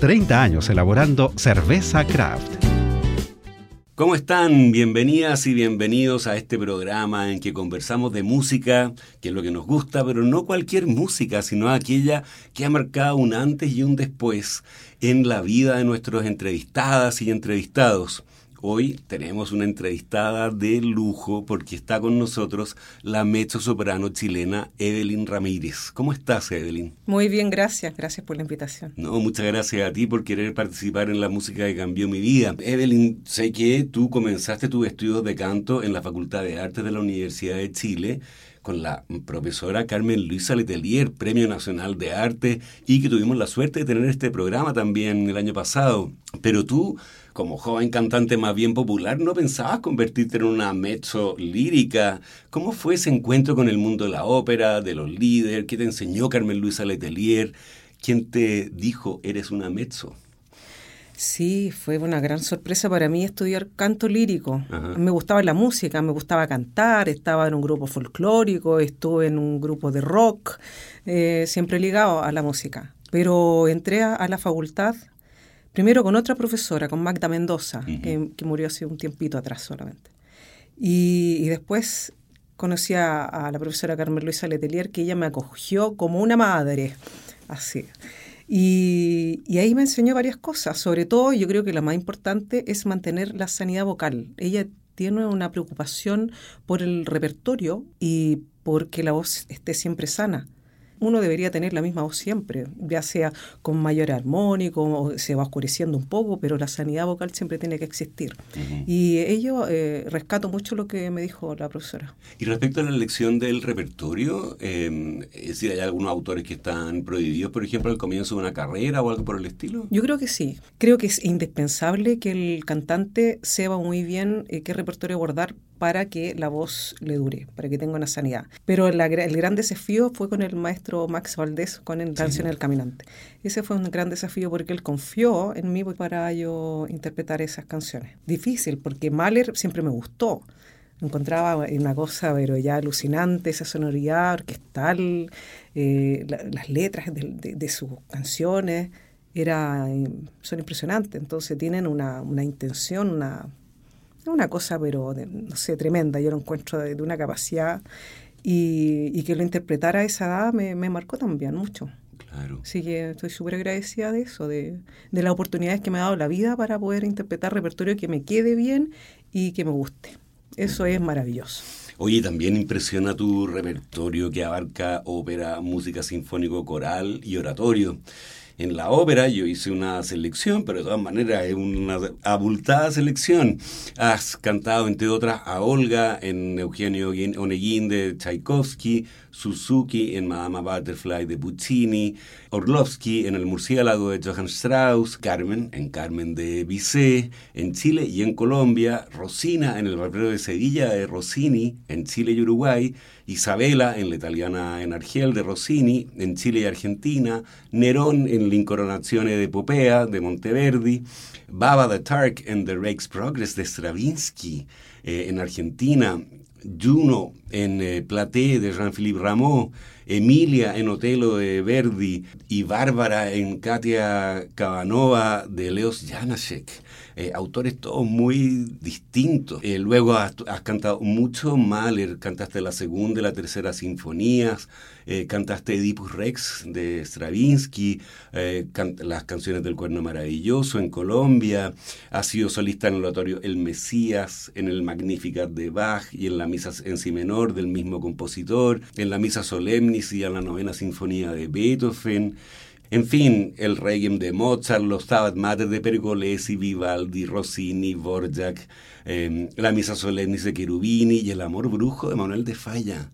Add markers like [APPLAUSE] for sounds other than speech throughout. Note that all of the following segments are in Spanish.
30 años elaborando cerveza craft. ¿Cómo están? Bienvenidas y bienvenidos a este programa en que conversamos de música, que es lo que nos gusta, pero no cualquier música, sino aquella que ha marcado un antes y un después en la vida de nuestros entrevistadas y entrevistados. Hoy tenemos una entrevistada de lujo porque está con nosotros la mezzo soprano chilena Evelyn Ramírez. ¿Cómo estás, Evelyn? Muy bien, gracias. Gracias por la invitación. No, muchas gracias a ti por querer participar en la música que cambió mi vida. Evelyn, sé que tú comenzaste tus estudios de canto en la Facultad de Artes de la Universidad de Chile con la profesora Carmen Luisa Letelier, Premio Nacional de Arte, y que tuvimos la suerte de tener este programa también el año pasado. Pero tú como joven cantante más bien popular, no pensabas convertirte en una mezzo lírica. ¿Cómo fue ese encuentro con el mundo de la ópera, de los líderes? ¿Qué te enseñó Carmen Luisa Letelier? ¿Quién te dijo eres una mezzo? Sí, fue una gran sorpresa para mí estudiar canto lírico. Me gustaba la música, me gustaba cantar, estaba en un grupo folclórico, estuve en un grupo de rock, eh, siempre ligado a la música. Pero entré a la facultad primero con otra profesora, con Magda Mendoza, que, murió hace un tiempito atrás solamente. Y, después conocí a, la profesora Carmen Luisa Letelier, que ella me acogió como una madre, así. Y, y, ahí me enseñó varias cosas, sobre todo yo creo que la más importante es mantener la sanidad vocal. Ella tiene una preocupación por el repertorio y porque la voz esté siempre sana uno debería tener la misma voz siempre, ya sea con mayor armónico o se va oscureciendo un poco, pero la sanidad vocal siempre tiene que existir. Y ello eh, rescato mucho lo que me dijo la profesora. Y respecto a la elección del repertorio, eh, es decir, ¿hay algunos autores que están prohibidos, por ejemplo, al comienzo de una carrera o algo por el estilo? Yo creo que sí. Creo que es indispensable que el cantante sepa muy bien eh, qué repertorio abordar para que la voz le dure, para que tenga una sanidad. Pero el gran desafío fue con el maestro Max Valdés, con el Canción del Caminante. Ese fue un gran desafío porque él confió en mí para yo interpretar esas canciones. Difícil, porque Mahler siempre me gustó. Encontraba una cosa, pero ya alucinante, esa sonoridad orquestal, eh, las letras de, sus canciones era, eh, son impresionantes. Entonces tienen una, una intención, una una cosa, pero no sé, tremenda. Yo lo encuentro de, una capacidad y, que lo interpretara a esa edad me, marcó también mucho. Claro. Así que estoy súper agradecida de eso, de, de las oportunidades que me ha dado la vida para poder interpretar repertorio que me quede bien y que me guste. Eso es maravilloso. Oye, también impresiona tu repertorio que abarca ópera, música sinfónico coral y oratorio en la ópera, yo hice una selección, pero de todas maneras es una abultada selección. Has cantado, entre otras, a Olga en Eugenio Oneguín de Tchaikovsky, Suzuki en Madama Butterfly de Puccini, Orlovsky en El murciélago de Johann Strauss, Carmen en Carmen de Bizet en Chile y en Colombia, Rosina en El barbero de Sevilla de Rossini en Chile y Uruguay, Isabela en La italiana en Argel de Rossini en Chile y Argentina, Nerón en La incoronazione de Popea de Monteverdi, Baba the Turk en The Rake's Progress de Stravinsky eh, en Argentina, Juno en eh, Platé de Jean-Philippe Rameau, Emilia en Otelo de Verdi y Bárbara en Katia Kavanova de Leos Janacek. Eh, autores todos muy distintos. Eh, luego has, cantado mucho Mahler, cantaste la segunda y la tercera sinfonías, eh, cantaste Oedipus Rex de Stravinsky, las canciones del Cuerno Maravilloso en Colombia, has sido solista en el oratorio El Mesías, en el Magnificat de Bach y en la misa en si menor del mismo compositor, en la misa Solemnis y en la novena sinfonía de Beethoven. En fin, el Requiem de Mozart, los Stabat Mater de Pergolesi, Vivaldi, Rossini, Borjak, em, la Misa Solemnis de Cherubini y el Amor Brujo de Manuel de Falla.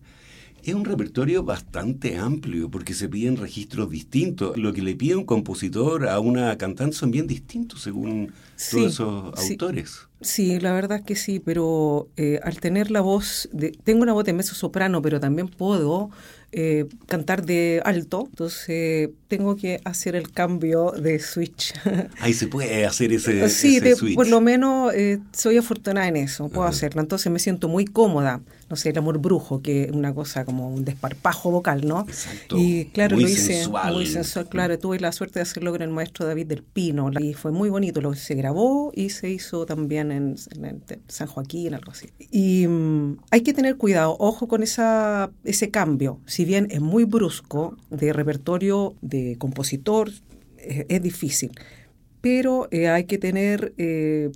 Es un repertorio bastante amplio porque se piden registros distintos. Lo que le pide un compositor a una cantante son bien distintos según todos esos autores. Sí, la verdad es que sí, pero eh, al tener la voz, de, tengo una voz de mezzo soprano, pero también puedo eh, cantar de alto, entonces tengo que hacer el cambio de switch. [LAUGHS] Ahí se puede hacer ese, sí, switch. por lo menos eh, soy afortunada en eso, puedo hacerlo, entonces me siento muy cómoda. No sé, el amor brujo, que es una cosa como un desparpajo vocal, ¿no? Exacto. Y claro, lo hice muy sensual, claro, tuve la suerte de hacerlo con el maestro David del Pino, y fue muy bonito, lo se grabó y se hizo también en, San Joaquín, algo así. Y mm, hay que tener cuidado, ojo con esa, ese cambio si bien es muy brusco, de repertorio de compositor, es, difícil, pero eh, hay que tener eh,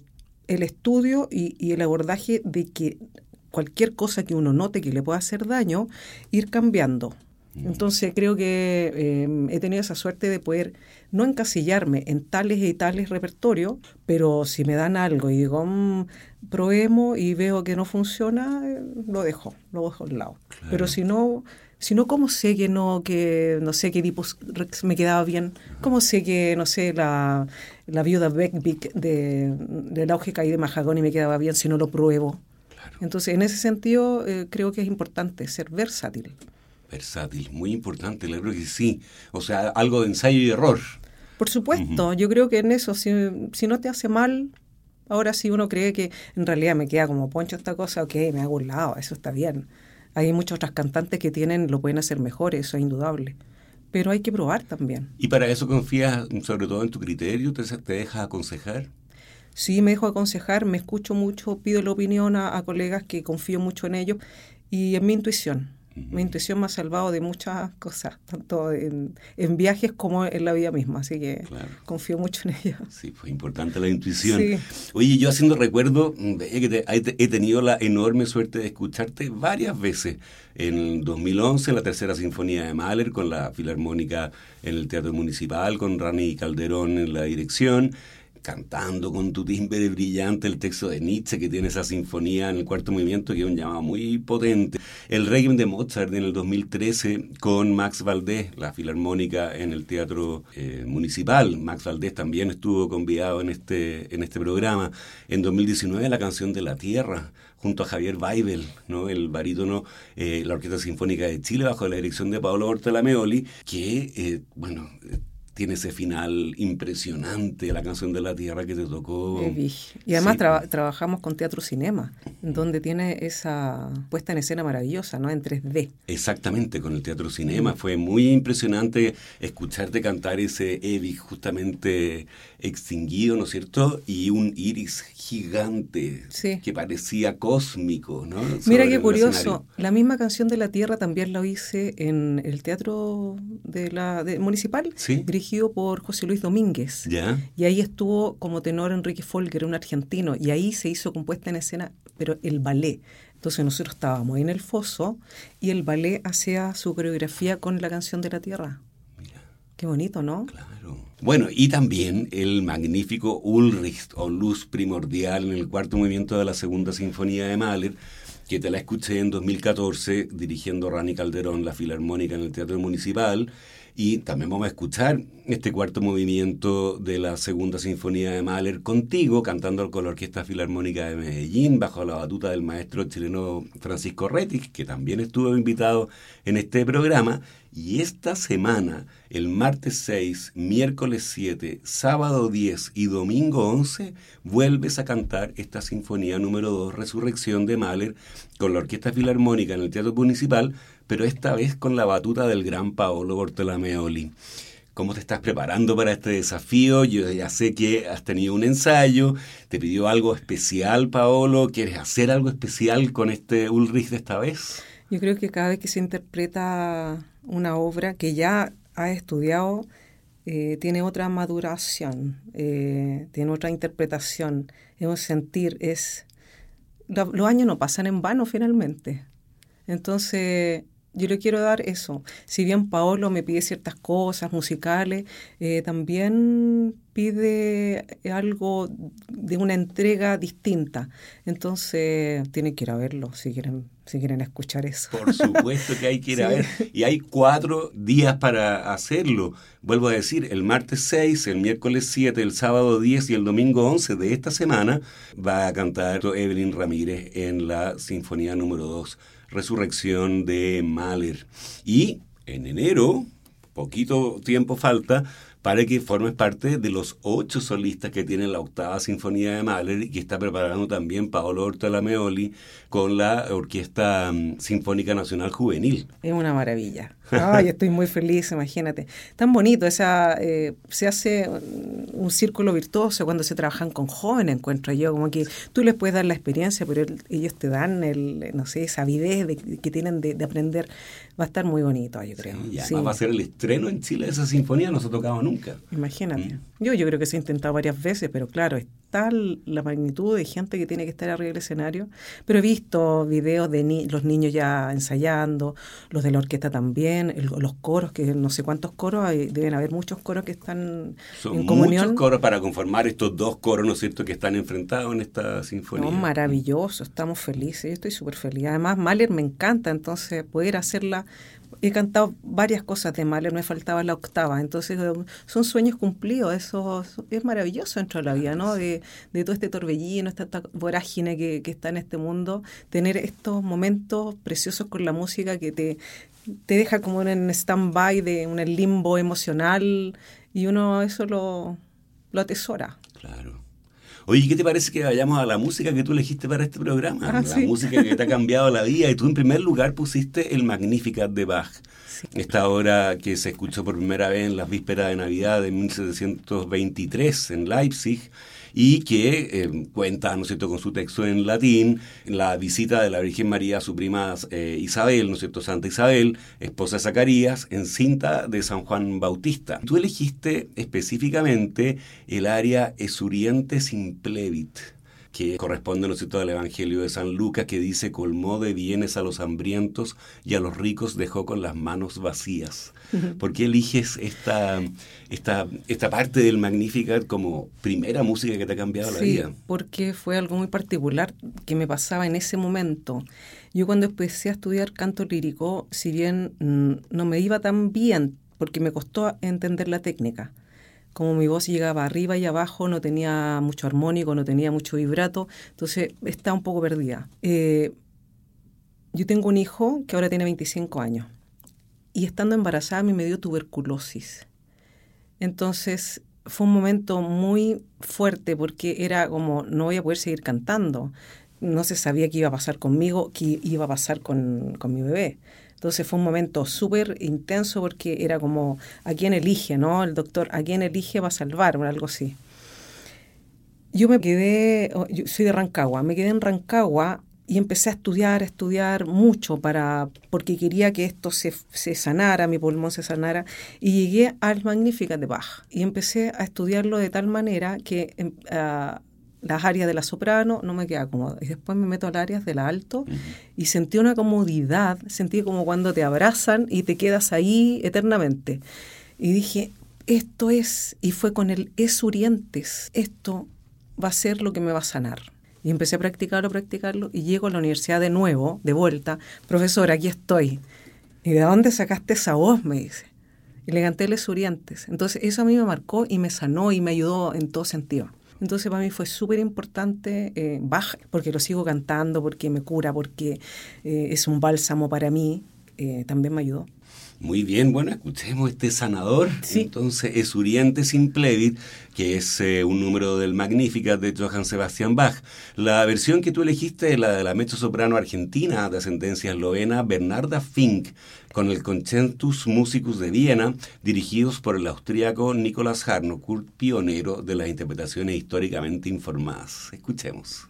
el estudio y, el abordaje de que cualquier cosa que uno note que le pueda hacer daño, ir cambiando. Mm. Entonces creo que eh, he tenido esa suerte de poder no encasillarme en tales y tales repertorios, pero si me dan algo y digo, mmm, probemos y veo que no funciona, lo dejo, lo dejo al lado. Pero si no, sino cómo sé que no, que no sé qué tipo me quedaba bien, cómo sé que, no sé, la, la viuda Beckbeck de, de Lógica y de Mahagoni me quedaba bien si no lo pruebo. Entonces, en ese sentido, eh, creo que es importante ser versátil. Versátil, muy importante, le creo que sí. O sea, algo de ensayo y error. Por supuesto, yo creo que en eso, si, si no te hace mal, ahora si uno cree que en realidad me queda como poncho esta cosa, ok, me hago un lado, eso está bien. Hay muchas otras cantantes que tienen, lo pueden hacer mejor, eso es indudable. Pero hay que probar también. ¿Y para eso confías sobre todo en tu criterio? ¿Te, te dejas aconsejar? Sí, me dejo aconsejar, me escucho mucho, pido la opinión a colegas que confío mucho en ellos y en mi intuición. Mi intuición me ha salvado de muchas cosas, tanto en, viajes como en la vida misma, así que confío mucho en ella. Sí, fue importante la intuición. Oye, yo haciendo recuerdo, que he tenido la enorme suerte de escucharte varias veces. En 2011, la tercera sinfonía de Mahler con la Filarmónica en el Teatro Municipal, con Rani Calderón en la dirección cantando con tu timbre brillante el texto de Nietzsche que tiene esa sinfonía en el cuarto movimiento que es un llamado muy potente. El Requiem de Mozart en el 2013 con Max Valdés, la filarmónica en el Teatro eh, Municipal. Max Valdés también estuvo convidado en este, en este programa. En 2019 la canción de la Tierra junto a Javier Weibel, ¿no? el barítono, eh, la Orquesta Sinfónica de Chile, bajo la dirección de Pablo Bortolameoli, que, eh, bueno, tiene ese final impresionante, la canción de la tierra que te tocó. Y además trabajamos con Teatro Cinema, donde tiene esa puesta en escena maravillosa, ¿no? En 3D. Exactamente, con el Teatro Cinema. Fue muy impresionante escucharte cantar ese Evi justamente extinguido, ¿no es cierto? Y un iris gigante que parecía cósmico, ¿no? Mira qué curioso, la misma canción de la Tierra también la hice en el Teatro de la Municipal, dirigido por José Luis Domínguez. Y ahí estuvo como tenor Enrique Folger, un argentino, y ahí se hizo compuesta en escena, pero el ballet. Entonces nosotros estábamos en el foso y el ballet hacía su coreografía con la canción de la Tierra. Qué bonito, ¿no? Claro. Bueno, y también el magnífico Ulrich o Luz Primordial en el cuarto movimiento de la segunda sinfonía de Mahler, que te la escuché en 2014 dirigiendo Rani Calderón la Filarmónica en el Teatro Municipal. Y también vamos a escuchar este cuarto movimiento de la segunda sinfonía de Mahler contigo, cantando con la Orquesta Filarmónica de Medellín, bajo la batuta del maestro chileno Francisco Retis, que también estuvo invitado en este programa. Y esta semana, el martes 6, miércoles 7, sábado 10 y domingo 11, vuelves a cantar esta sinfonía número 2, Resurrección de Mahler, con la Orquesta Filarmónica en el Teatro Municipal, pero esta vez con la batuta del gran Paolo Bortolameoli. ¿Cómo te estás preparando para este desafío? Yo ya sé que has tenido un ensayo, te pidió algo especial, Paolo. ¿Quieres hacer algo especial con este Ulrich de esta vez? Yo creo que cada vez que se interpreta una obra que ya ha estudiado, eh, tiene otra maduración, eh, tiene otra interpretación, es un sentir, es... los años no pasan en vano finalmente. Entonces, yo le quiero dar eso. Si bien Paolo me pide ciertas cosas musicales, eh, también pide algo de una entrega distinta. Entonces, tienen que ir a verlo si quieren, si quieren escuchar eso. Por supuesto que hay que ir a [LAUGHS] ver. Y hay cuatro días para hacerlo. Vuelvo a decir, el martes 6, el miércoles 7, el sábado 10 y el domingo 11 de esta semana va a cantar Evelyn Ramírez en la Sinfonía número 2 Resurrección de Mahler. Y en enero, poquito tiempo falta, para que formes parte de los ocho solistas que tiene la octava sinfonía de Mahler y que está preparando también Paolo Ortolameoli con la Orquesta mm, Sinfónica Nacional Juvenil. Es una maravilla. Ay, estoy muy feliz, imagínate. Tan bonito, esa, eh, se hace un círculo virtuoso cuando se trabajan con jóvenes, encuentro yo, como que tú les puedes dar la experiencia, pero ellos te dan, el, no sé, esa avidez que tienen de, aprender. Va a estar muy bonito, yo creo. Sí, y además va a ser el estreno en Chile de esa sinfonía, no se ha tocado nunca. Imagínate. Mm. Yo, yo creo que se ha intentado varias veces, pero claro, tal la magnitud de gente que tiene que estar arriba del escenario. Pero he visto videos de los niños ya ensayando, los de la orquesta también los coros, que no sé cuántos coros, hay, deben haber muchos coros que están en comunión. muchos coros para conformar estos dos coros, ¿no es cierto?, que están enfrentados en esta sinfonía. No, maravilloso, estamos felices, yo estoy súper feliz. Además, Mahler me encanta, entonces poder hacerla he cantado varias cosas de Mahler, me faltaba la octava, entonces eh, son sueños cumplidos, eso es maravilloso dentro de la vida, ¿no? De, todo este torbellino, esta, vorágine que, que, está en este mundo, tener estos momentos preciosos con la música que te, te deja como en stand-by, de un limbo emocional, y uno eso lo, lo atesora. Claro. Oye, ¿qué te parece que vayamos a la música que tú elegiste para este programa? Ah, la música que te ha cambiado la vida. Y tú en primer lugar pusiste el Magnificat de Bach. Esta obra que se escuchó por primera vez en las vísperas de Navidad de 1723 en Leipzig y que eh, cuenta, ¿no es con su texto en latín, la visita de la Virgen María a su prima eh, Isabel, ¿no es cierto?, Santa Isabel, esposa de Zacarías, en cinta de San Juan Bautista. Tú elegiste específicamente el área Esurientes Plebit que corresponde, ¿no es cierto?, al Evangelio de San Lucas, que dice, colmó de bienes a los hambrientos y a los ricos dejó con las manos vacías. ¿Por qué eliges esta, esta, esta parte del Magnificat como primera música que te ha cambiado la vida? porque fue algo muy particular que me pasaba en ese momento. Yo cuando empecé a estudiar canto lírico, si bien mm, no me iba tan bien, porque me costó entender la técnica, como mi voz llegaba arriba y abajo, no tenía mucho armónico, no tenía mucho vibrato, entonces estaba un poco perdida. Eh, yo tengo un hijo que ahora tiene 25 años y estando embarazada a me dio tuberculosis. Entonces fue un momento muy fuerte porque era como, no voy a poder seguir cantando. No se sabía qué iba a pasar conmigo, qué iba a pasar con, con mi bebé. Entonces fue un momento súper intenso porque era como, ¿a quién elige, no? El doctor, ¿a quién elige va a salvar? O algo así. Yo me quedé, oh, soy de Rancagua, me quedé en Rancagua y empecé a estudiar, a estudiar mucho para, porque quería que esto se, se sanara, mi pulmón se sanara, y llegué al Magnificat de Bach y empecé a estudiarlo de tal manera que em, las áreas de la soprano no me queda cómodo. Y después me meto al áreas de la alto y sentí una comodidad, sentí como cuando te abrazan y te quedas ahí eternamente. Y dije, esto es, y fue con el esurientes, esto va a ser lo que me va a sanar. Y empecé a practicarlo, practicarlo, y llego a la universidad de nuevo, de vuelta, profesor, aquí estoy. ¿Y de dónde sacaste esa voz? me dice. Y le canté esurientes. Entonces eso a mí me marcó y me sanó y me ayudó en todo sentido. Entonces para mí fue súper importante eh, porque lo sigo cantando, porque me cura, porque eh, es un bálsamo para mí, eh, también me ayudó. Muy bien, bueno, escuchemos este sanador. Entonces, es Uriente sin plebit, que es eh, un número del Magnificat de Johann Sebastian Bach. La versión que tú elegiste es la de la mezzo-soprano argentina de ascendencia eslovena Bernarda Fink, con el Concentus Musicus de Viena, dirigidos por el austríaco Nicolas Harnoncourt, pionero de las interpretaciones históricamente informadas. Escuchemos.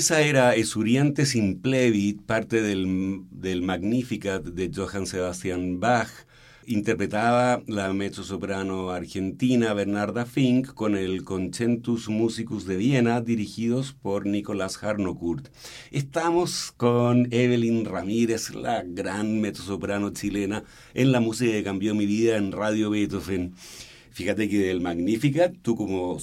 Esa era Esuriante sin plebit, parte del, del Magnificat de Johann Sebastian Bach. Interpretaba la mezzosoprano argentina Bernarda Fink con el Concentus Musicus de Viena, dirigidos por Nicolás Harnoncourt. Estamos con Evelyn Ramírez, la gran mezzosoprano chilena, en la música que cambió mi vida en Radio Beethoven. Fíjate que del Magnificat, tú como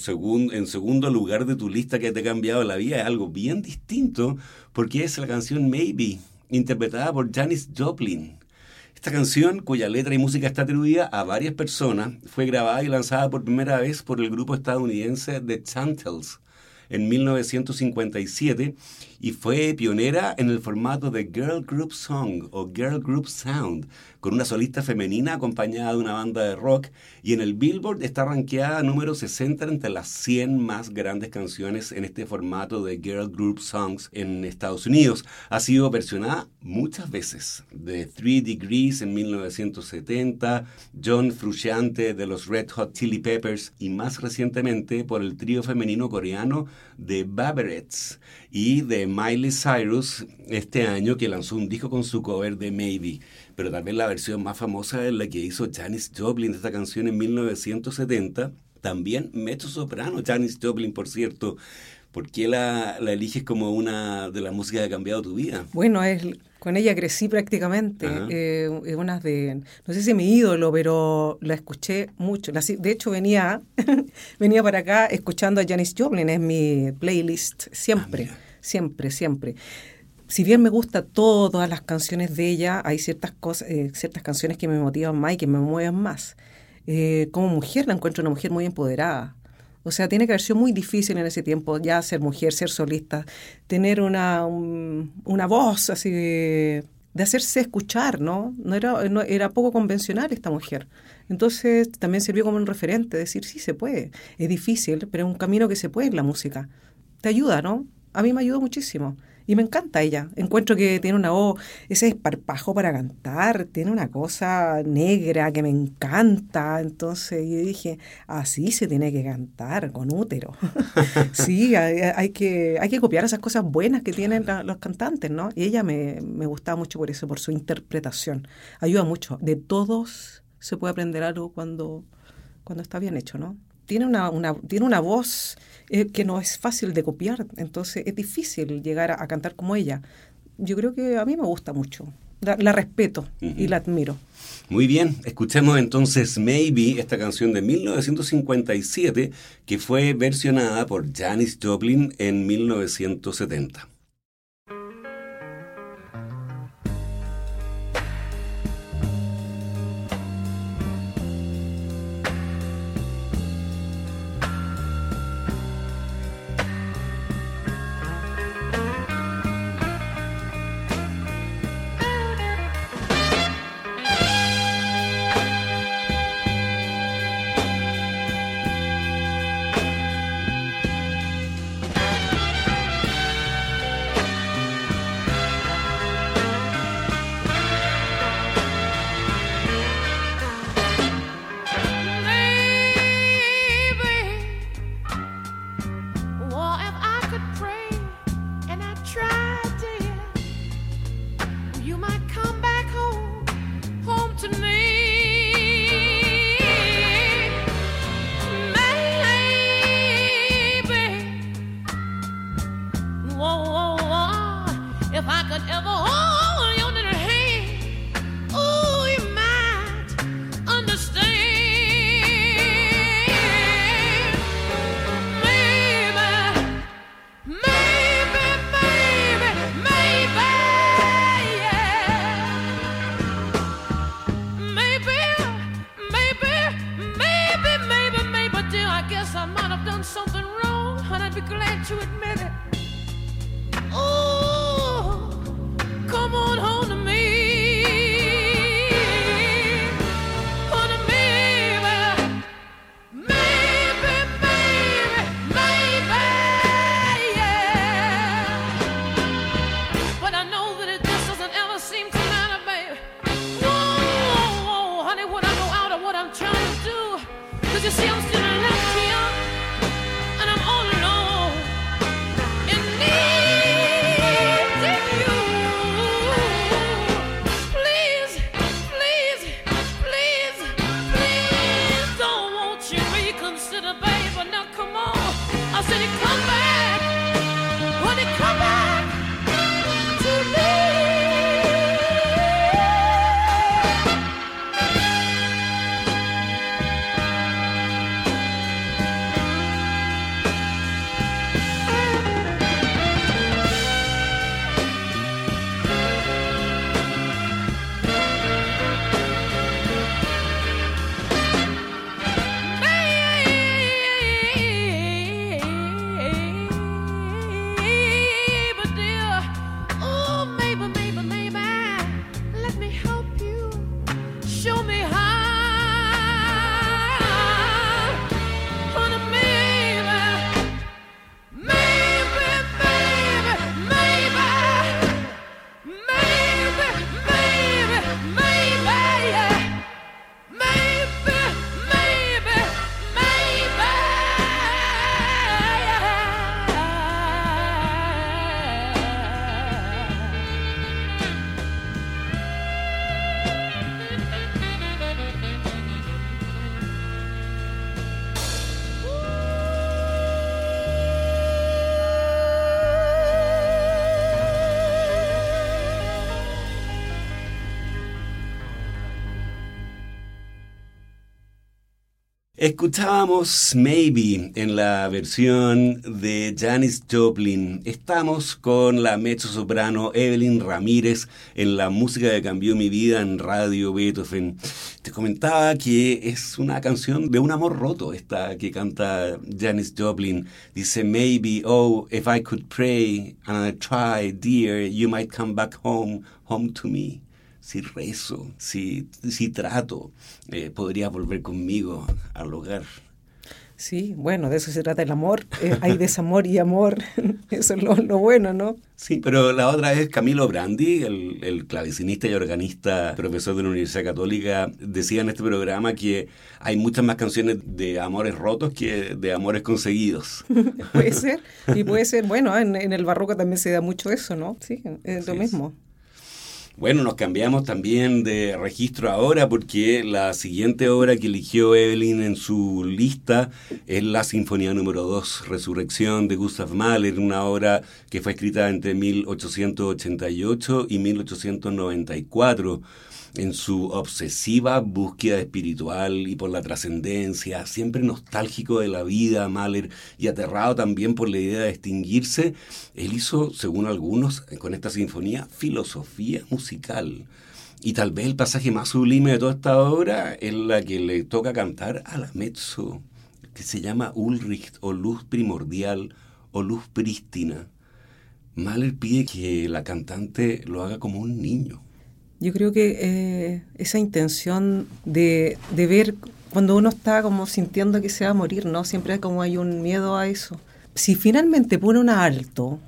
en segundo lugar de tu lista que te ha cambiado la vida, es algo bien distinto, porque es la canción Maybe, interpretada por Janis Joplin. Esta canción, cuya letra y música está atribuida a varias personas, fue grabada y lanzada por primera vez por el grupo estadounidense The Chantels en 1957 y fue pionera en el formato de Girl Group Song o Girl Group Sound, con una solista femenina acompañada de una banda de rock y en el Billboard está rankeada número 60 entre las 100 más grandes canciones en este formato de Girl Group Songs en Estados Unidos. Ha sido versionada muchas veces, de Three Degrees en 1970, John Frusciante de los Red Hot Chili Peppers y más recientemente por el trío femenino coreano de Baberets y de Miley Cyrus este año que lanzó un disco con su cover de Maybe. Pero tal vez la versión más famosa es la que hizo Janis Joplin de esta canción en 1970. También mezzo soprano, Janis Joplin, por cierto. ¿Por qué la, la, eliges como una de las músicas que ha cambiado tu vida? Bueno, es, con ella crecí prácticamente. Eh, es una de, no sé si mi ídolo, pero la escuché mucho. de hecho, venía, [LAUGHS] venía para acá escuchando a Janis Joplin, es mi playlist siempre. Ah, siempre, siempre. Si bien me gusta todas las canciones de ella, hay ciertas cosas, eh, ciertas canciones que me motivan más y que me mueven más. Eh, como mujer la encuentro una mujer muy empoderada. O sea, tiene que haber sido muy difícil en ese tiempo ya ser mujer, ser solista, tener una, una voz así de, hacerse escuchar, ¿no? No era, no, era poco convencional esta mujer. Entonces también sirvió como un referente, decir, sí, se puede. Es difícil, pero es un camino que se puede en la música. Te ayuda, ¿no? A mí me ayudó muchísimo. Y me encanta ella. Encuentro que tiene una voz, ese esparpajo para cantar, tiene una cosa negra que me encanta. Entonces yo dije, así se tiene que cantar, con útero. [LAUGHS] sí, hay, que, hay que copiar esas cosas buenas que tienen los cantantes, ¿no? Y ella me, me gustaba mucho por eso, por su interpretación. Ayuda mucho. De todos se puede aprender algo cuando, cuando está bien hecho, ¿no? Tiene una, una, tiene una voz eh, que no es fácil de copiar, entonces es difícil llegar a, cantar como ella. Yo creo que a mí me gusta mucho, la, respeto y la admiro. Muy bien, escuchemos entonces Maybe, esta canción de 1957 que fue versionada por Janis Joplin en 1970. Escuchábamos Maybe en la versión de Janis Joplin. Estamos con la mezzo soprano Evelyn Ramírez en la música que cambió mi vida en Radio Beethoven. Te comentaba que es una canción de un amor roto esta que canta Janis Joplin. Dice Maybe, oh, if I could pray and I try, dear, you might come back home, home to me si rezo, si, si trato, eh, podría volver conmigo al hogar. Sí, bueno, de eso se trata el amor. Eh, hay [LAUGHS] desamor y amor. [LAUGHS] Eso es lo, bueno, ¿no? Sí, pero la otra es Camilo Brandi, el, el, clavecinista y organista, profesor de la Universidad Católica, decía en este programa que hay muchas más canciones de amores rotos que de amores conseguidos. [LAUGHS] puede ser, y puede ser, bueno, en, en, el barroco también se da mucho eso, ¿no? Sí, es lo mismo. Bueno, nos cambiamos también de registro ahora porque la siguiente obra que eligió Evelyn en su lista es la Sinfonía número 2, Resurrección de Gustav Mahler, una obra que fue escrita entre 1888 y 1894 en su obsesiva búsqueda espiritual y por la trascendencia, siempre nostálgico de la vida, Mahler, y aterrado también por la idea de extinguirse, él hizo, según algunos, con esta sinfonía, filosofía musical. Y tal vez el pasaje más sublime de toda esta obra es la que le toca cantar a la mezzo, que se llama Ulrich o luz primordial o luz prístina. Mahler pide que la cantante lo haga como un niño yo creo que eh, esa intención de, de, ver cuando uno está como sintiendo que se va a morir, ¿no? Siempre como hay un miedo a eso. Si finalmente pone un alto,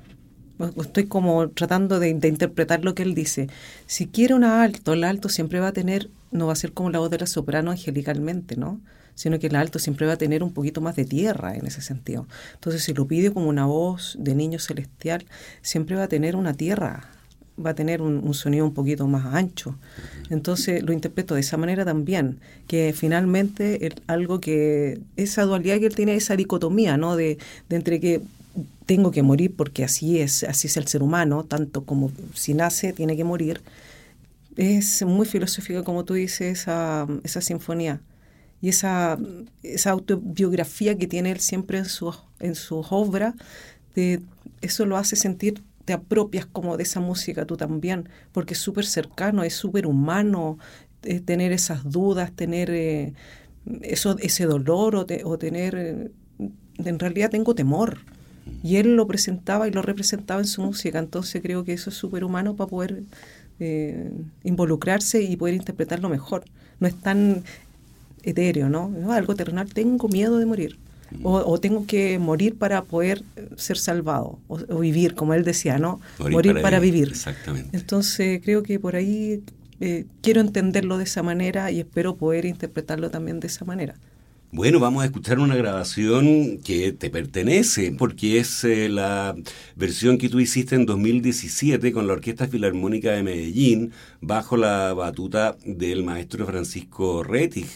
estoy como tratando de, interpretar lo que él dice, si quiere un alto, el alto siempre va a tener, no va a ser como la voz de la soprano angelicalmente, ¿no? sino que el alto siempre va a tener un poquito más de tierra en ese sentido. Entonces, si lo pide como una voz de niño celestial, siempre va a tener una tierra va a tener un, sonido un poquito más ancho. Entonces lo interpreto de esa manera también, que finalmente es algo que, esa dualidad que él tiene, esa dicotomía, ¿no? De, entre que tengo que morir porque así es, así es el ser humano, tanto como si nace tiene que morir. Es muy filosófica, como tú dices, esa, esa sinfonía y esa, esa autobiografía que tiene él siempre en sus en su obras, de, eso lo hace sentir te apropias como de esa música tú también, porque es súper cercano, es súper humano eh, tener esas dudas, tener eh, eso, ese dolor o, o tener, eh, en realidad tengo temor. Y él lo presentaba y lo representaba en su música, entonces creo que eso es súper humano para poder involucrarse y poder interpretarlo mejor. No es tan etéreo, ¿no? Algo terrenal, tengo miedo de morir o, tengo que morir para poder ser salvado o, vivir, como él decía, ¿no? Morir, para, vivir. Exactamente. Entonces creo que por ahí eh, quiero entenderlo de esa manera y espero poder interpretarlo también de esa manera. Bueno, vamos a escuchar una grabación que te pertenece, porque es eh, la versión que tú hiciste en 2017 con la Orquesta Filarmónica de Medellín, bajo la batuta del maestro Francisco Rettig.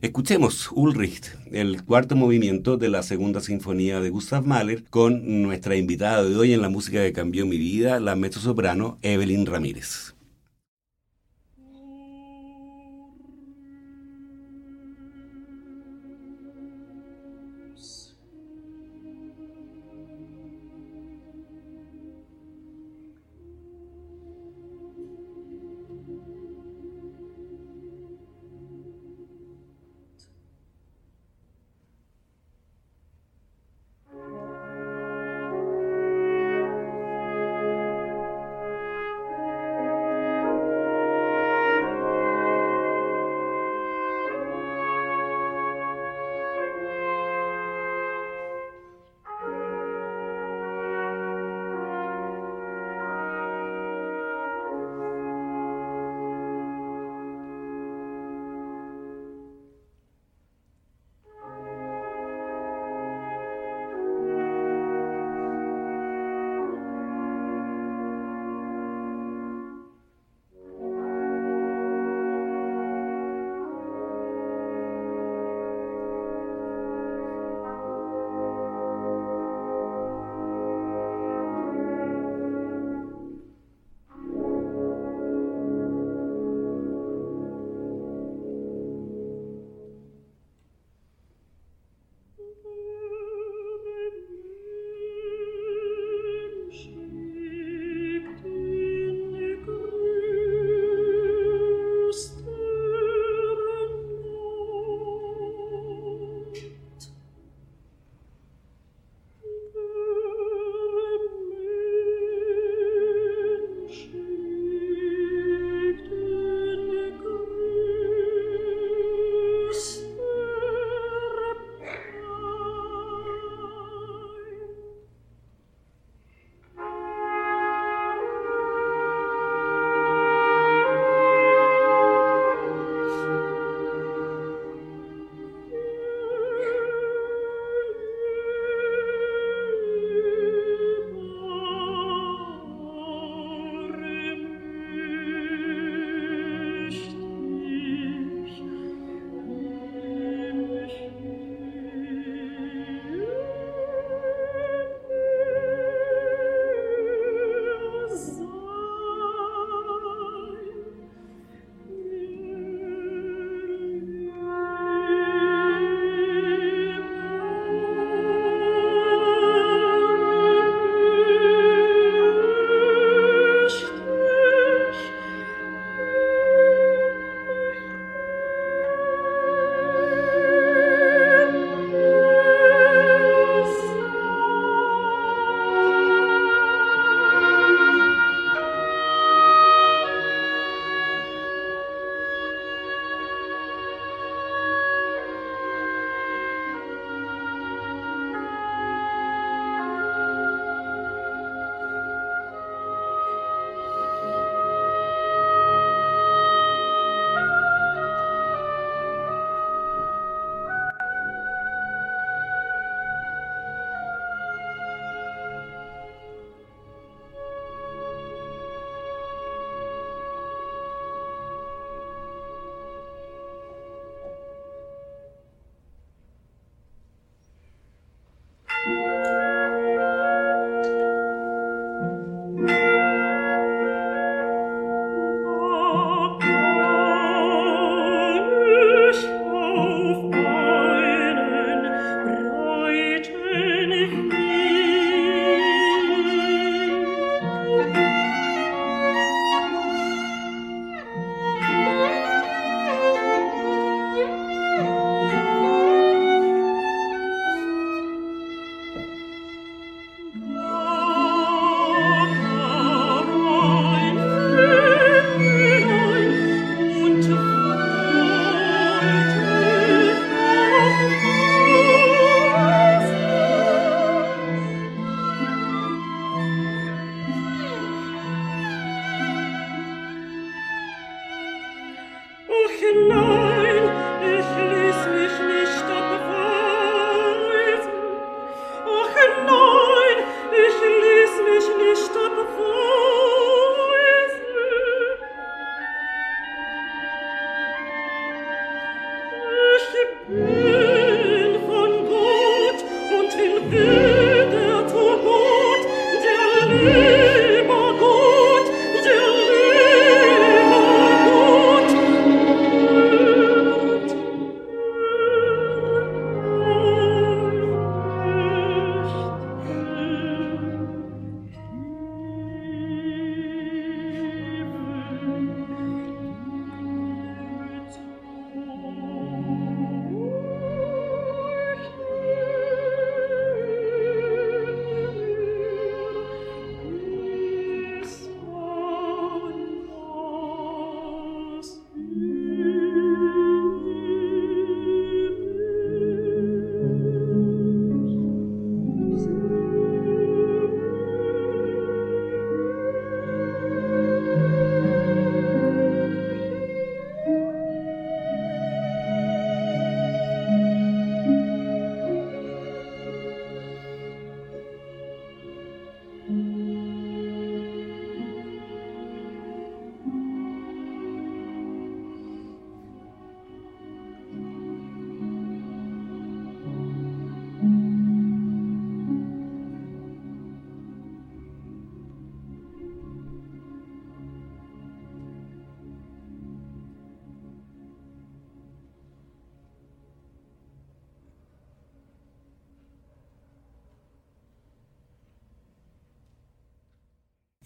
Escuchemos Ulrich, el cuarto movimiento de la segunda sinfonía de Gustav Mahler, con nuestra invitada de hoy en la música que cambió mi vida, la mezzo-soprano Evelyn Ramírez.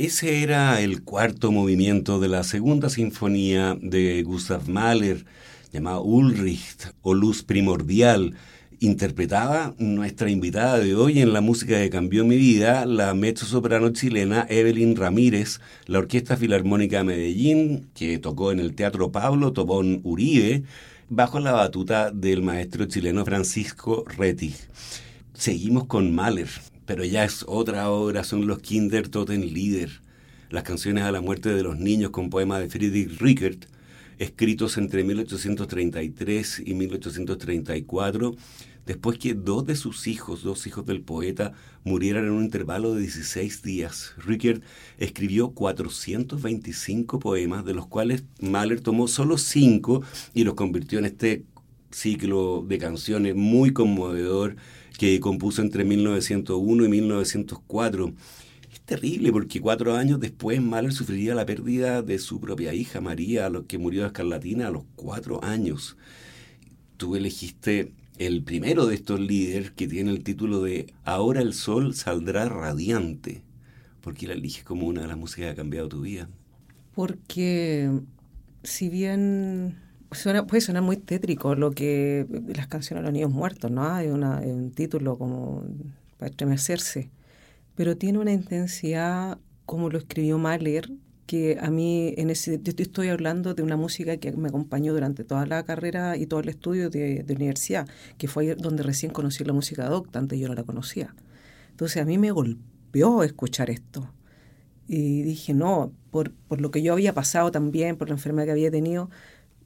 Ese era el cuarto movimiento de la segunda sinfonía de Gustav Mahler, llamado Ulrich o Luz Primordial. Interpretaba nuestra invitada de hoy en la música que cambió mi vida, la mezzo-soprano chilena Evelyn Ramírez, la Orquesta Filarmónica de Medellín, que tocó en el Teatro Pablo Tobón Uribe, bajo la batuta del maestro chileno Francisco Rettig. Seguimos con Mahler, pero ya es otra obra, son los Kinder Lieder, las canciones a la muerte de los niños con poemas de Friedrich Rickert, escritos entre 1833 y 1834, después que dos de sus hijos, dos hijos del poeta, murieran en un intervalo de 16 días. Rickert escribió 425 poemas, de los cuales Mahler tomó solo cinco y los convirtió en este ciclo de canciones muy conmovedor que compuso entre 1901 y 1904. Es terrible porque cuatro años después Mahler sufriría la pérdida de su propia hija María, que murió de escarlatina a los cuatro años. Tú elegiste el primero de estos líderes que tiene el título de Ahora el sol saldrá radiante. ¿Por qué la eliges como una de las músicas que ha cambiado tu vida? Porque si bien Puede sonar muy tétrico lo que las canciones de los niños muertos, ¿no? Hay, un título como para estremecerse, pero tiene una intensidad como lo escribió Mahler, que a mí en ese yo estoy hablando de una música que me acompañó durante toda la carrera y todo el estudio de, de universidad, que fue donde recién conocí la música docta, antes yo no la conocía. Entonces a mí me golpeó escuchar esto. Y dije, no, por, por lo que yo había pasado también, por la enfermedad que había tenido,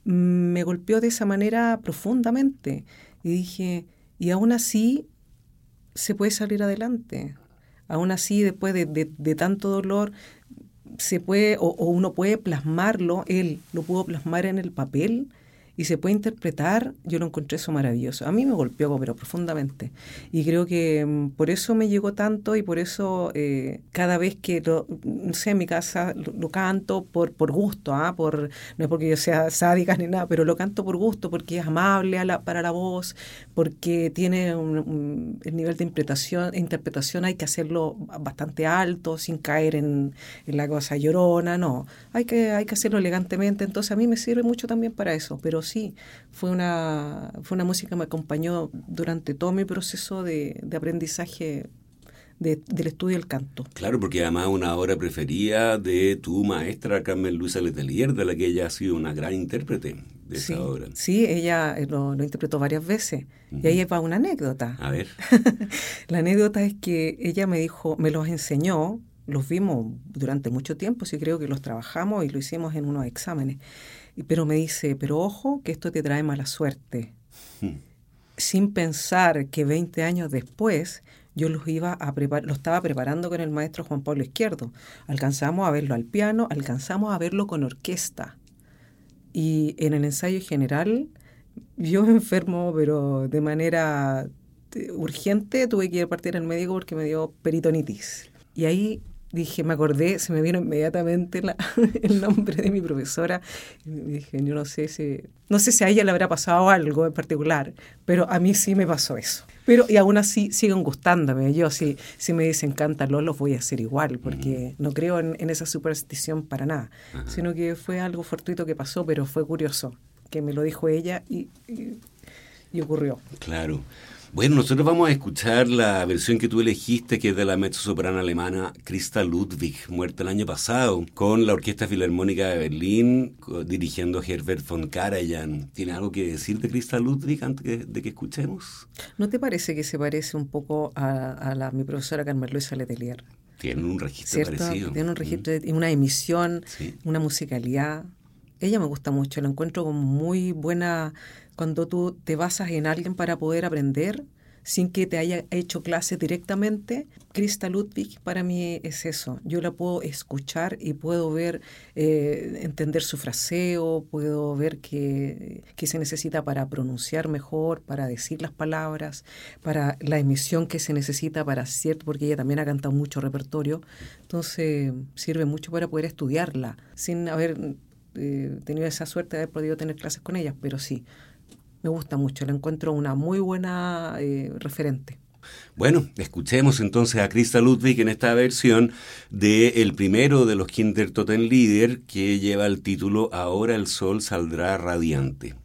me golpeó de esa manera profundamente. Y dije, y aún así se puede salir adelante. Aún así, después de, de, tanto dolor, se puede, o, o, uno puede plasmarlo, él lo pudo plasmar en el papel y se puede interpretar, yo lo encontré eso maravilloso. A mí me golpeó, pero profundamente. Y creo que mm, por eso me llegó tanto y por eso eh, cada vez que, lo, no sé, en mi casa lo, canto por, por gusto, ¿ah? por, no es porque yo sea sádica ni nada, pero lo canto por gusto, porque es amable a la, para la voz, porque tiene un, el nivel de interpretación, interpretación hay que hacerlo bastante alto, sin caer en, en la cosa llorona, no. Hay que, hay que hacerlo elegantemente, entonces a mí me sirve mucho también para eso, pero sí, fue una, fue una música que me acompañó durante todo mi proceso de, de aprendizaje del estudio del canto. Claro, porque además una obra preferida de tu maestra Carmen Luisa Letelier, de la que ella ha sido una gran intérprete de esa obra. Sí, ella eh, lo, interpretó varias veces. Y ahí va una anécdota. A ver. [LAUGHS] la anécdota es que ella me dijo, me los enseñó, los vimos durante mucho tiempo, sí creo que los trabajamos y lo hicimos en unos exámenes pero me dice, pero ojo que esto te trae mala suerte. Hmm. Sin pensar que 20 años después yo los iba a lo estaba preparando con el maestro Juan Pablo Izquierdo. Alcanzamos a verlo al piano, alcanzamos a verlo con orquesta. Y en el ensayo general yo me enfermo, pero de manera eh, urgente tuve que ir a partir al médico porque me dio peritonitis. Y ahí dije, me acordé, se me vino inmediatamente [LAUGHS] el nombre de mi profesora. Y dije, yo no sé si, no sé si a ella le habrá pasado algo en particular, pero a mí sí me pasó eso. Pero, y aún así siguen gustándome. Yo, si, si me dicen cántalo, los voy a hacer igual, porque no creo en, esa superstición para nada, sino que fue algo fortuito que pasó, pero fue curioso, que me lo dijo ella y, y ocurrió. Claro. Bueno, nosotros vamos a escuchar la versión que tú elegiste, que es de la mezzo-soprano alemana Christa Ludwig, muerta el año pasado, con la Orquesta Filarmónica de Berlín, dirigiendo a Herbert von Karajan. ¿Tiene algo que decir de Christa Ludwig antes de que escuchemos? ¿No te parece que se parece un poco a, la, mi profesora Carmen Luisa Letelier? Tienen un registro parecido. Tienen un registro, mm. una emisión, una musicalidad. Ella me gusta mucho, la encuentro como muy buena cuando tú te basas en alguien para poder aprender sin que te haya hecho clase directamente, Krista Ludwig para mí es eso. Yo la puedo escuchar y puedo ver, eh, entender su fraseo, puedo ver qué, se necesita para pronunciar mejor, para decir las palabras, para la emisión que se necesita para cierto, porque ella también ha cantado mucho repertorio. Entonces sirve mucho para poder estudiarla, sin haber eh, tenido esa suerte de haber podido tener clases con ella, pero sí me gusta mucho, la encuentro una muy buena eh, referente. Bueno, escuchemos entonces a Krista Ludwig en esta versión de el primero de los Kinder Lieder que lleva el título Ahora el sol saldrá radiante.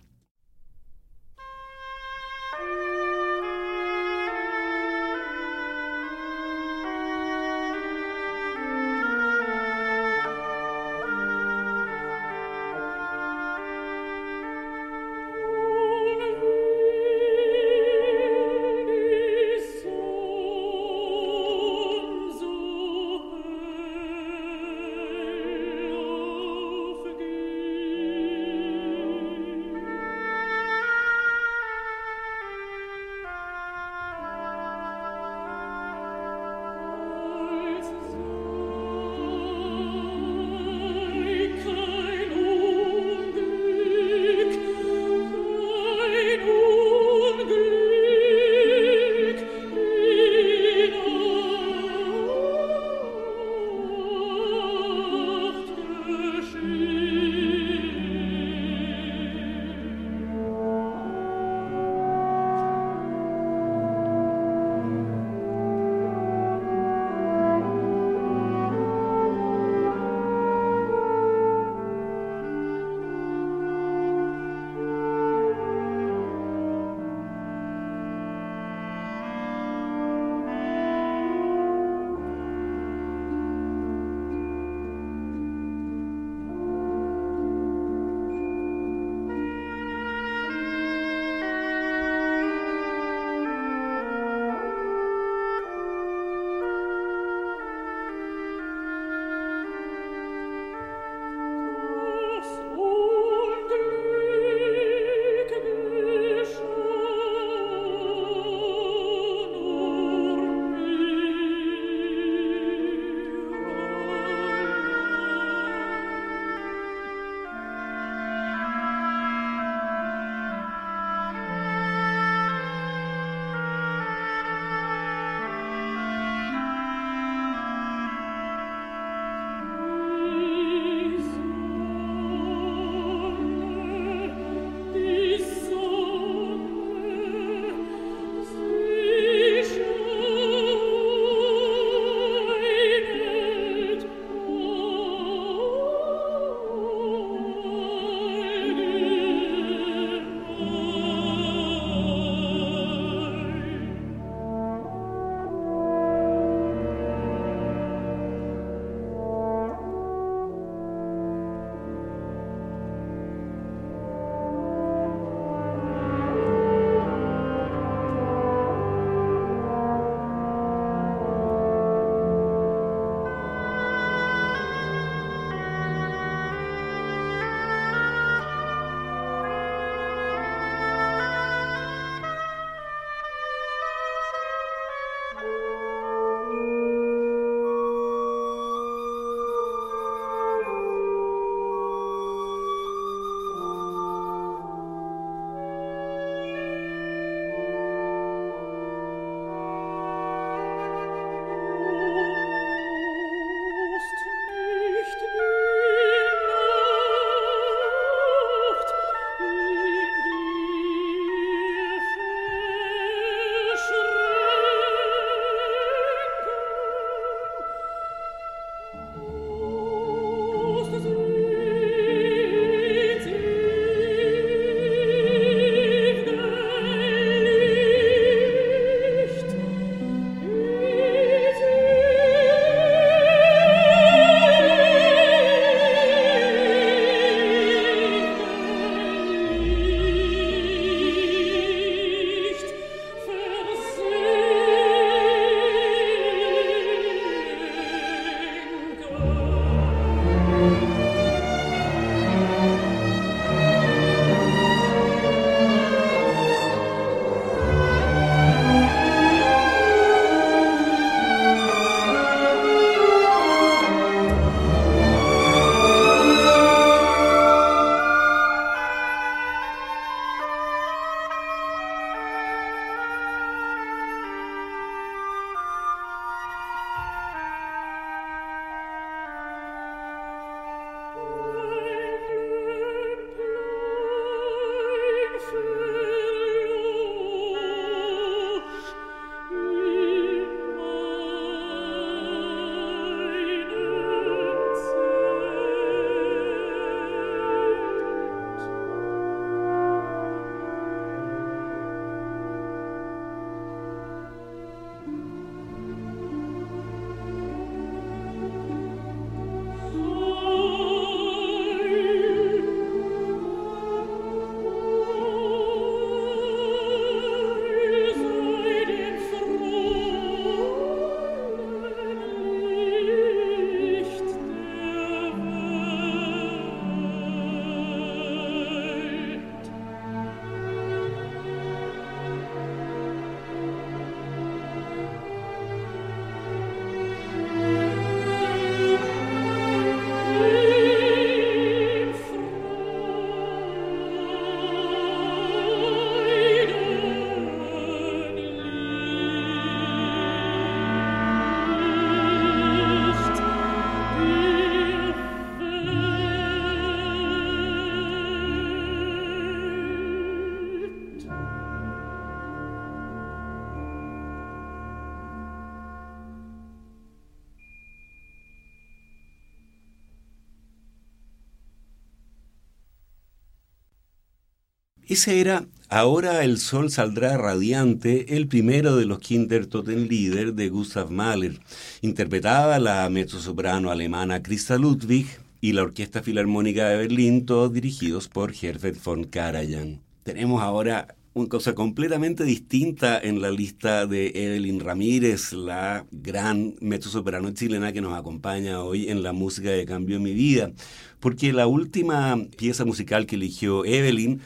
Ese era Ahora el sol saldrá radiante, el primero de los Kinder Totenlieder de Gustav Mahler. Interpretaba la mezzosoprano alemana Christa Ludwig y la Orquesta Filarmónica de Berlín, todos dirigidos por Herbert von Karajan. Tenemos ahora una cosa completamente distinta en la lista de Evelyn Ramírez, la gran mezzosoprano chilena que nos acompaña hoy en la música de Cambio mi vida, porque la última pieza musical que eligió Evelyn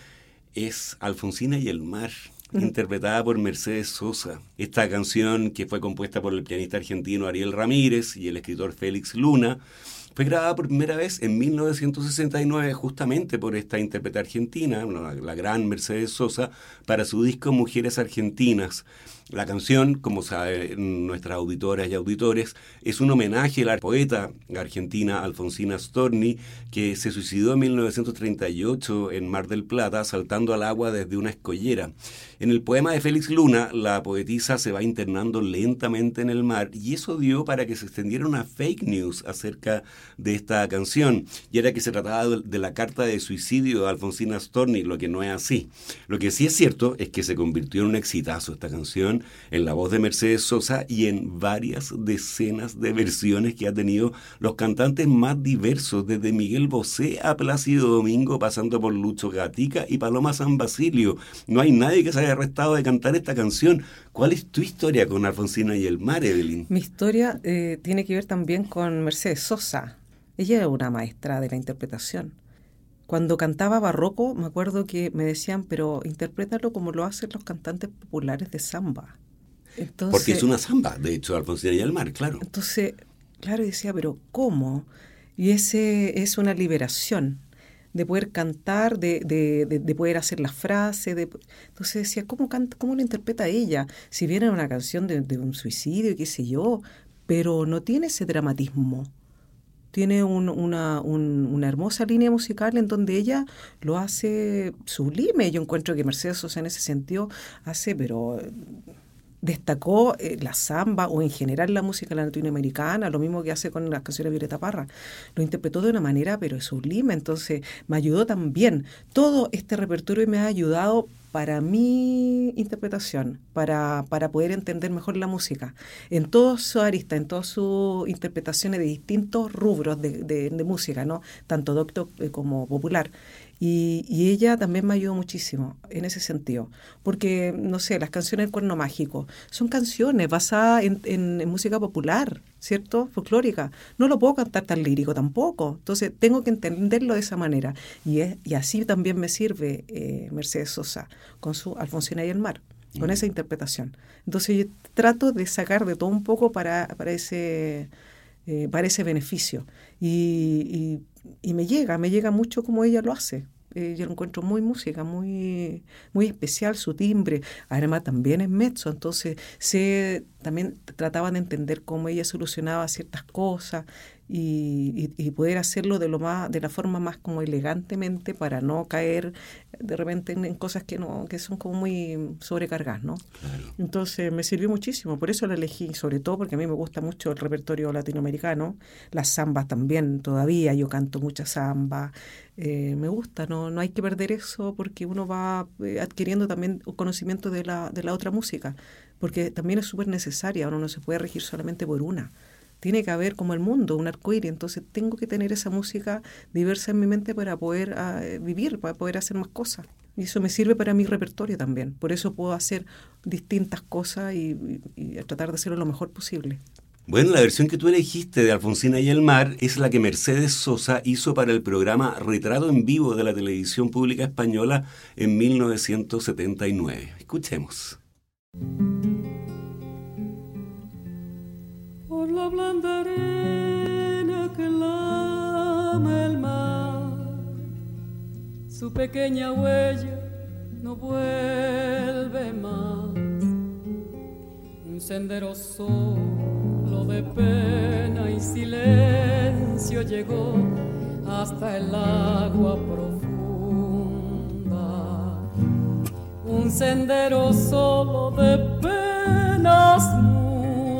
es Alfonsina y el mar, interpretada por Mercedes Sosa. Esta canción, que fue compuesta por el pianista argentino Ariel Ramírez y el escritor Félix Luna, fue grabada por primera vez en 1969 justamente por esta intérprete argentina, la gran Mercedes Sosa, para su disco Mujeres Argentinas. La canción, como saben nuestras auditoras y auditores, es un homenaje a la poeta argentina Alfonsina Storni, que se suicidó en 1938 en Mar del Plata saltando al agua desde una escollera. En el poema de Félix Luna, la poetisa se va internando lentamente en el mar y eso dio para que se extendiera una fake news acerca de esta canción, y era que se trataba de la carta de suicidio de Alfonsina Storni, lo que no es así. Lo que sí es cierto es que se convirtió en un exitazo esta canción en la voz de Mercedes Sosa y en varias decenas de versiones que ha tenido los cantantes más diversos, desde Miguel Bosé a Plácido Domingo, pasando por Lucho Gatica y Paloma San Basilio. No hay nadie que se haya arrestado de cantar esta canción. ¿Cuál es tu historia con Alfonsina y el mar, Evelyn? Mi historia eh, tiene que ver también con Mercedes Sosa. Ella es una maestra de la interpretación. Cuando cantaba barroco, me acuerdo que me decían, pero interprétalo como lo hacen los cantantes populares de samba. Porque es una samba, de hecho, Alfonsina y el mar, claro. Entonces, claro, decía, pero ¿cómo? Y ese es una liberación de poder cantar, de, de, de, poder hacer las frases. De, entonces decía, ¿cómo, canta, ¿cómo lo interpreta ella? Si viene una canción de, de un suicidio, qué sé yo, pero no tiene ese dramatismo tiene una, una, hermosa línea musical en donde ella lo hace sublime. Yo encuentro que Mercedes Sosa en ese sentido hace, pero destacó eh, la samba o en general la música latinoamericana, lo mismo que hace con las canciones de Violeta Parra. Lo interpretó de una manera, pero sublime, entonces me ayudó también. Todo este repertorio me ha ayudado para mi interpretación, para, para poder entender mejor la música, en todos sus aristas, en todas sus interpretaciones de distintos rubros de, de, música, ¿no? tanto doctor eh, como popular. Y, y, ella también me ayudó muchísimo en ese sentido, porque, no sé, las canciones del Cuerno Mágico son canciones basadas en, en, música popular, ¿cierto? Folclórica. No lo puedo cantar tan lírico tampoco, entonces tengo que entenderlo de esa manera. Y, es, y así también me sirve eh, Mercedes Sosa con su Alfonsina y el mar, con esa interpretación. Entonces yo trato de sacar de todo un poco para, para ese... Eh, para ese beneficio. y, y me llega, me llega mucho como ella lo hace. Eh, yo lo encuentro muy música, muy, muy especial, su timbre. Además, también es mezzo, entonces se, también trataban de entender cómo ella solucionaba ciertas cosas y, poder hacerlo de lo más de la forma más como elegantemente para no caer de repente en, cosas que no que son como muy sobrecargadas no entonces me sirvió muchísimo por eso la elegí sobre todo porque a mí me gusta mucho el repertorio latinoamericano las zambas también todavía yo canto muchas zambas eh, me gusta no no hay que perder eso porque uno va eh, adquiriendo también conocimiento de la de la otra música porque también es súper necesaria uno no se puede regir solamente por una tiene que haber como el mundo, un arcoíris, entonces tengo que tener esa música diversa en mi mente para poder ah, vivir, para poder hacer más cosas. Y eso me sirve para mi repertorio también. Por eso puedo hacer distintas cosas y, tratar de hacerlo lo mejor posible. Bueno, la versión que tú elegiste de Alfonsina y el mar es la que Mercedes Sosa hizo para el programa Retrato en Vivo de la televisión pública española en 1979. Escuchemos la blanda arena que lame el mar. Su pequeña huella no vuelve más. Un sendero solo de pena y silencio llegó hasta el agua profunda. Un sendero solo de penas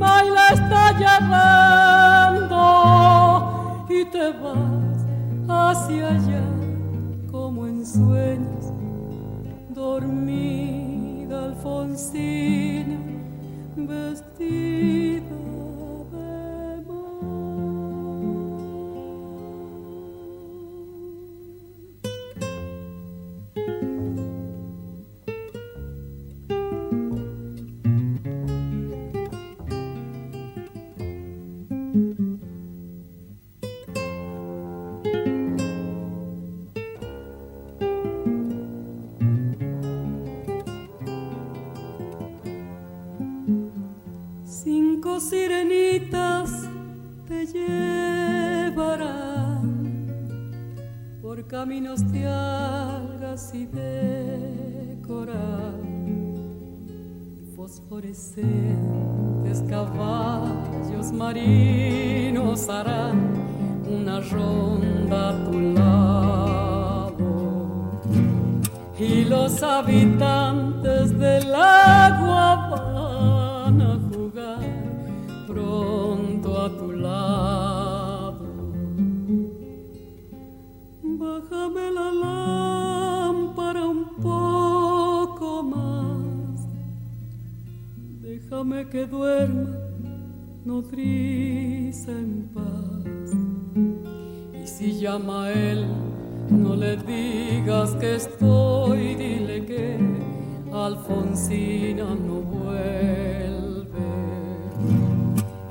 la está llevando y te vas hacia allá como en sueños, dormida Alfonsina, vestida. De algas y de coral. Fosforescentes caballos marinos harán una ronda a tu lado y los habitantes del agua déjame que duerma nodriza en paz. Y si llama a él, no le digas que estoy, dile que Alfonsina no vuelve.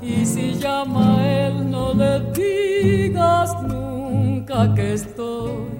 Y si llama a él, no le digas nunca que estoy,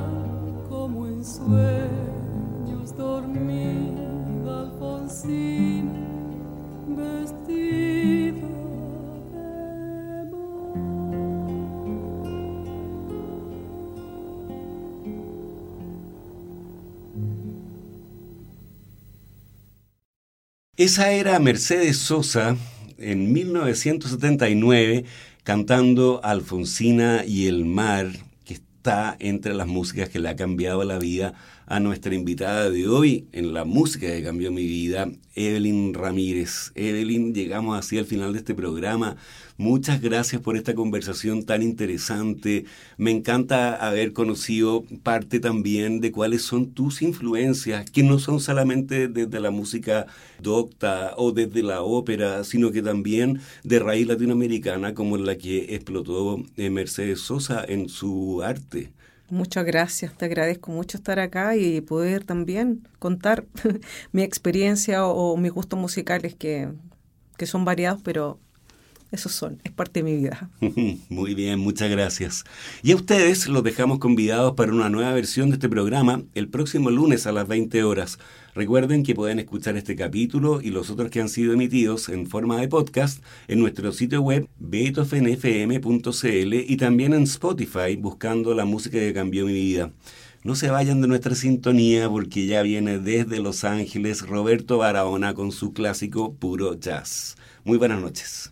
Esa era Mercedes Sosa en 1979 cantando Alfonsina y el mar, que está entre las músicas que le ha cambiado la vida a nuestra invitada de hoy en la música que cambió mi vida, Evelyn Ramírez. Evelyn, llegamos así al final de este programa. Muchas gracias por esta conversación tan interesante. Me encanta haber conocido parte también de cuáles son tus influencias, que no son solamente desde la música docta o desde la ópera, sino que también de raíz latinoamericana, como la que explotó eh, Mercedes Sosa en su arte. Muchas gracias, te agradezco mucho estar acá y poder también contar [LAUGHS] mi experiencia o, mis gustos musicales que, que son variados, pero esos son, es parte de mi vida. [LAUGHS] Muy bien, muchas gracias. Y a ustedes los dejamos convidados para una nueva versión de este programa el próximo lunes a las 20 horas. Recuerden que pueden escuchar este capítulo y los otros que han sido emitidos en forma de podcast en nuestro sitio web beethovenfm.cl y también en Spotify buscando la música que cambió mi vida. No se vayan de nuestra sintonía porque ya viene desde Los Ángeles Roberto Barahona con su clásico Puro Jazz. Muy buenas noches.